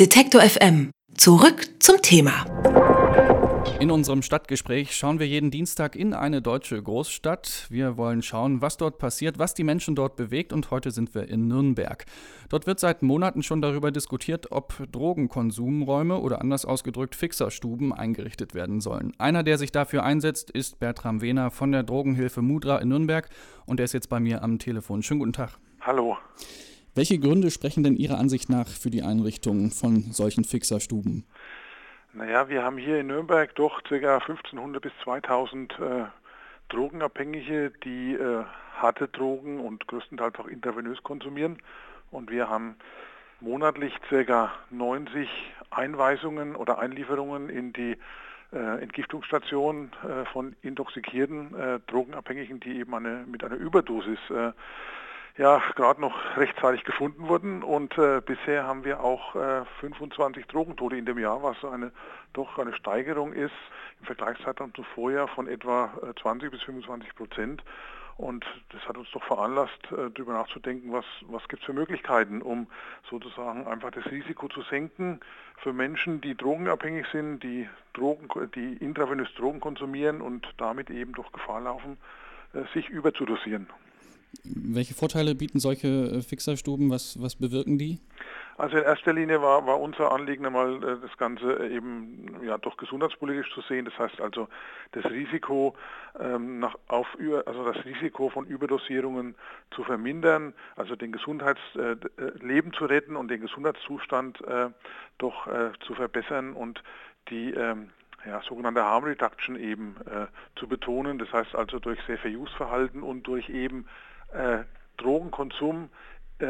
Detektor FM. Zurück zum Thema. In unserem Stadtgespräch schauen wir jeden Dienstag in eine deutsche Großstadt. Wir wollen schauen, was dort passiert, was die Menschen dort bewegt und heute sind wir in Nürnberg. Dort wird seit Monaten schon darüber diskutiert, ob Drogenkonsumräume oder anders ausgedrückt Fixerstuben eingerichtet werden sollen. Einer, der sich dafür einsetzt, ist Bertram Wehner von der Drogenhilfe Mudra in Nürnberg und er ist jetzt bei mir am Telefon. Schönen guten Tag. Hallo. Welche Gründe sprechen denn Ihrer Ansicht nach für die Einrichtung von solchen Fixerstuben? Naja, wir haben hier in Nürnberg doch ca. 1500 bis 2000 äh, Drogenabhängige, die äh, harte Drogen und größtenteils auch intravenös konsumieren. Und wir haben monatlich ca. 90 Einweisungen oder Einlieferungen in die äh, Entgiftungsstation äh, von intoxikierten äh, Drogenabhängigen, die eben eine, mit einer Überdosis äh, ja gerade noch rechtzeitig gefunden wurden und äh, bisher haben wir auch äh, 25 Drogentote in dem Jahr, was eine doch eine Steigerung ist im Vergleichszeitraum zum Vorjahr von etwa äh, 20 bis 25 Prozent. Und das hat uns doch veranlasst, äh, darüber nachzudenken, was, was gibt es für Möglichkeiten, um sozusagen einfach das Risiko zu senken für Menschen, die drogenabhängig sind, die, Drogen, die intravenös Drogen konsumieren und damit eben doch Gefahr laufen, äh, sich überzudosieren. Welche Vorteile bieten solche äh, Fixerstuben? Was, was bewirken die? Also in erster Linie war, war unser Anliegen einmal äh, das Ganze äh, eben ja doch gesundheitspolitisch zu sehen. Das heißt also das Risiko ähm, nach auf also das Risiko von Überdosierungen zu vermindern, also den Gesundheitsleben äh, zu retten und den Gesundheitszustand äh, doch äh, zu verbessern und die ähm, ja, sogenannte Harm Reduction eben äh, zu betonen. Das heißt also durch Safer-Use-Verhalten und durch eben äh, Drogenkonsum äh,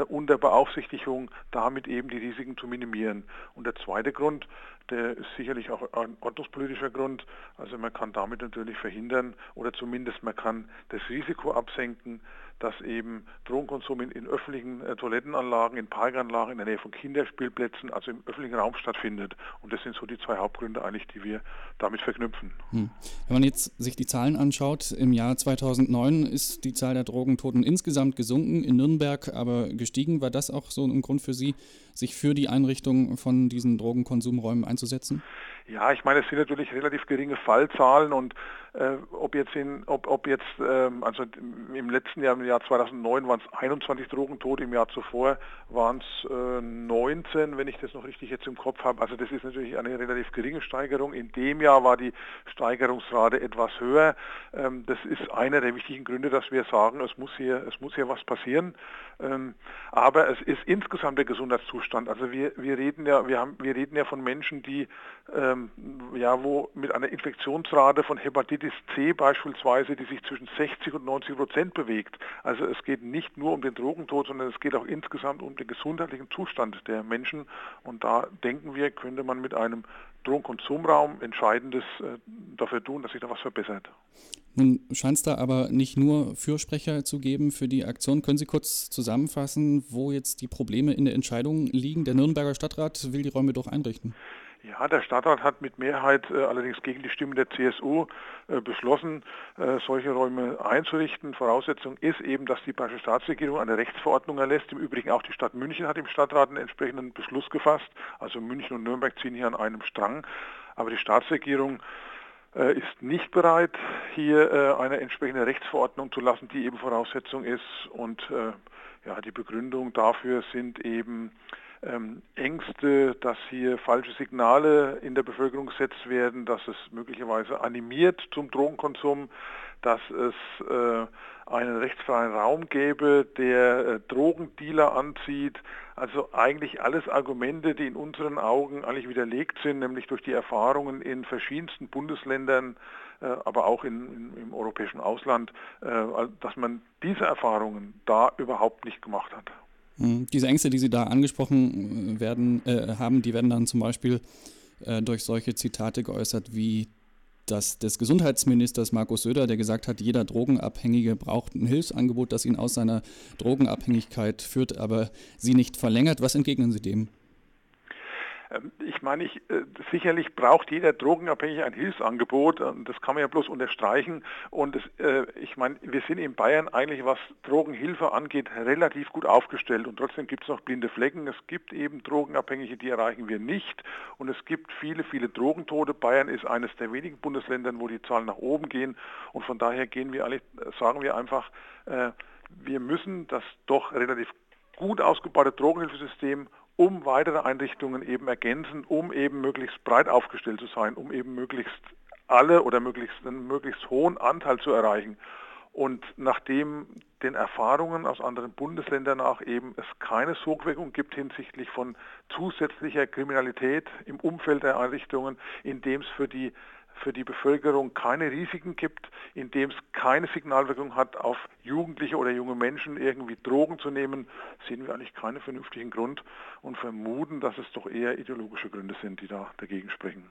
unter Beaufsichtigung, damit eben die Risiken zu minimieren. Und der zweite Grund, der ist sicherlich auch ein ordnungspolitischer Grund. Also man kann damit natürlich verhindern oder zumindest man kann das Risiko absenken, dass eben Drogenkonsum in, in öffentlichen äh, Toilettenanlagen, in Parkanlagen, in der Nähe von Kinderspielplätzen, also im öffentlichen Raum stattfindet. Und das sind so die zwei Hauptgründe eigentlich, die wir damit verknüpfen. Hm. Wenn man jetzt sich die Zahlen anschaut, im Jahr 2009 ist die Zahl der Drogentoten insgesamt gesunken, in Nürnberg aber gestiegen. War das auch so ein Grund für Sie, sich für die Einrichtung von diesen Drogenkonsumräumen einzusetzen? Ja, ich meine, es sind natürlich relativ geringe Fallzahlen und äh, ob jetzt in, ob, ob jetzt, ähm, also im letzten Jahr, im Jahr 2009 waren es 21 Drogentote, im Jahr zuvor waren es äh, 19, wenn ich das noch richtig jetzt im Kopf habe. Also das ist natürlich eine relativ geringe Steigerung. In dem Jahr war die Steigerungsrate etwas höher. Ähm, das ist einer der wichtigen Gründe, dass wir sagen, es muss hier, es muss hier was passieren. Ähm, aber es ist insgesamt der Gesundheitszustand. Also wir, wir reden ja, wir haben, wir reden ja von Menschen, die ähm, ja, wo mit einer Infektionsrate von Hepatitis C beispielsweise, die sich zwischen 60 und 90 Prozent bewegt. Also es geht nicht nur um den Drogentod, sondern es geht auch insgesamt um den gesundheitlichen Zustand der Menschen. Und da denken wir, könnte man mit einem Drogenkonsumraum Entscheidendes äh, dafür tun, dass sich da was verbessert. Nun scheint es da aber nicht nur Fürsprecher zu geben für die Aktion. Können Sie kurz zusammenfassen, wo jetzt die Probleme in der Entscheidung liegen? Der Nürnberger Stadtrat will die Räume doch einrichten. Ja, der Stadtrat hat mit Mehrheit äh, allerdings gegen die Stimmen der CSU äh, beschlossen, äh, solche Räume einzurichten. Voraussetzung ist eben, dass die Bayerische Staatsregierung eine Rechtsverordnung erlässt. Im Übrigen auch die Stadt München hat im Stadtrat einen entsprechenden Beschluss gefasst. Also München und Nürnberg ziehen hier an einem Strang. Aber die Staatsregierung äh, ist nicht bereit, hier äh, eine entsprechende Rechtsverordnung zu lassen, die eben Voraussetzung ist. Und äh, ja, die Begründung dafür sind eben ähm, Ängste, dass hier falsche Signale in der Bevölkerung gesetzt werden, dass es möglicherweise animiert zum Drogenkonsum, dass es äh, einen rechtsfreien Raum gäbe, der äh, Drogendealer anzieht. Also eigentlich alles Argumente, die in unseren Augen eigentlich widerlegt sind, nämlich durch die Erfahrungen in verschiedensten Bundesländern, äh, aber auch in, in, im europäischen Ausland, äh, dass man diese Erfahrungen da überhaupt nicht gemacht hat. Hm, diese Ängste, die Sie da angesprochen äh, werden, äh, haben, die werden dann zum Beispiel äh, durch solche Zitate geäußert wie das des Gesundheitsministers Markus Söder, der gesagt hat, jeder Drogenabhängige braucht ein Hilfsangebot, das ihn aus seiner Drogenabhängigkeit führt, aber sie nicht verlängert. Was entgegnen Sie dem? Ähm, ich meine, ich, äh, sicherlich braucht jeder Drogenabhängige ein Hilfsangebot. Das kann man ja bloß unterstreichen. Und das, äh, ich meine, wir sind in Bayern eigentlich, was Drogenhilfe angeht, relativ gut aufgestellt. Und trotzdem gibt es noch blinde Flecken. Es gibt eben Drogenabhängige, die erreichen wir nicht. Und es gibt viele, viele Drogentote. Bayern ist eines der wenigen Bundesländer, wo die Zahlen nach oben gehen. Und von daher gehen wir eigentlich, sagen wir einfach, äh, wir müssen das doch relativ gut ausgebaute Drogenhilfesystem um weitere Einrichtungen eben ergänzen, um eben möglichst breit aufgestellt zu sein, um eben möglichst alle oder möglichst einen möglichst hohen Anteil zu erreichen. Und nachdem den Erfahrungen aus anderen Bundesländern nach eben es keine Sogwirkung gibt hinsichtlich von zusätzlicher Kriminalität im Umfeld der Einrichtungen, indem es für die für die Bevölkerung keine Risiken gibt, indem es keine Signalwirkung hat, auf Jugendliche oder junge Menschen irgendwie Drogen zu nehmen, sehen wir eigentlich keinen vernünftigen Grund und vermuten, dass es doch eher ideologische Gründe sind, die da dagegen sprechen.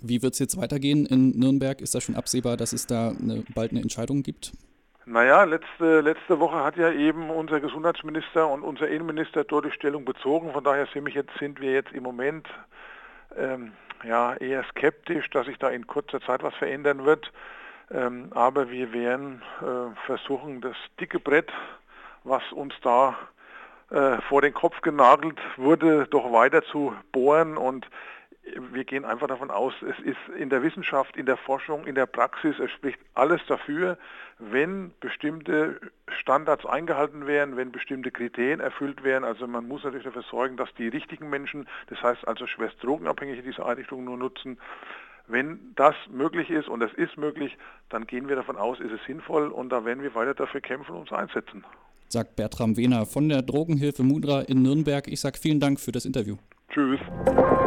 Wie wird es jetzt weitergehen in Nürnberg? Ist das schon absehbar, dass es da eine, bald eine Entscheidung gibt? Naja, letzte, letzte Woche hat ja eben unser Gesundheitsminister und unser Innenminister dort die Stellung bezogen. Von daher sind, wir jetzt im Moment ähm, ja, eher skeptisch, dass sich da in kurzer Zeit was verändern wird. Ähm, aber wir werden äh, versuchen, das dicke Brett, was uns da äh, vor den Kopf genagelt wurde, doch weiter zu bohren und wir gehen einfach davon aus, es ist in der Wissenschaft, in der Forschung, in der Praxis, es spricht alles dafür, wenn bestimmte Standards eingehalten werden, wenn bestimmte Kriterien erfüllt werden. Also man muss natürlich dafür sorgen, dass die richtigen Menschen, das heißt also schwerst drogenabhängige diese Einrichtungen nur nutzen. Wenn das möglich ist und es ist möglich, dann gehen wir davon aus, ist es sinnvoll und da werden wir weiter dafür kämpfen und uns einsetzen. Sagt Bertram Wehner von der Drogenhilfe Mudra in Nürnberg. Ich sage vielen Dank für das Interview. Tschüss.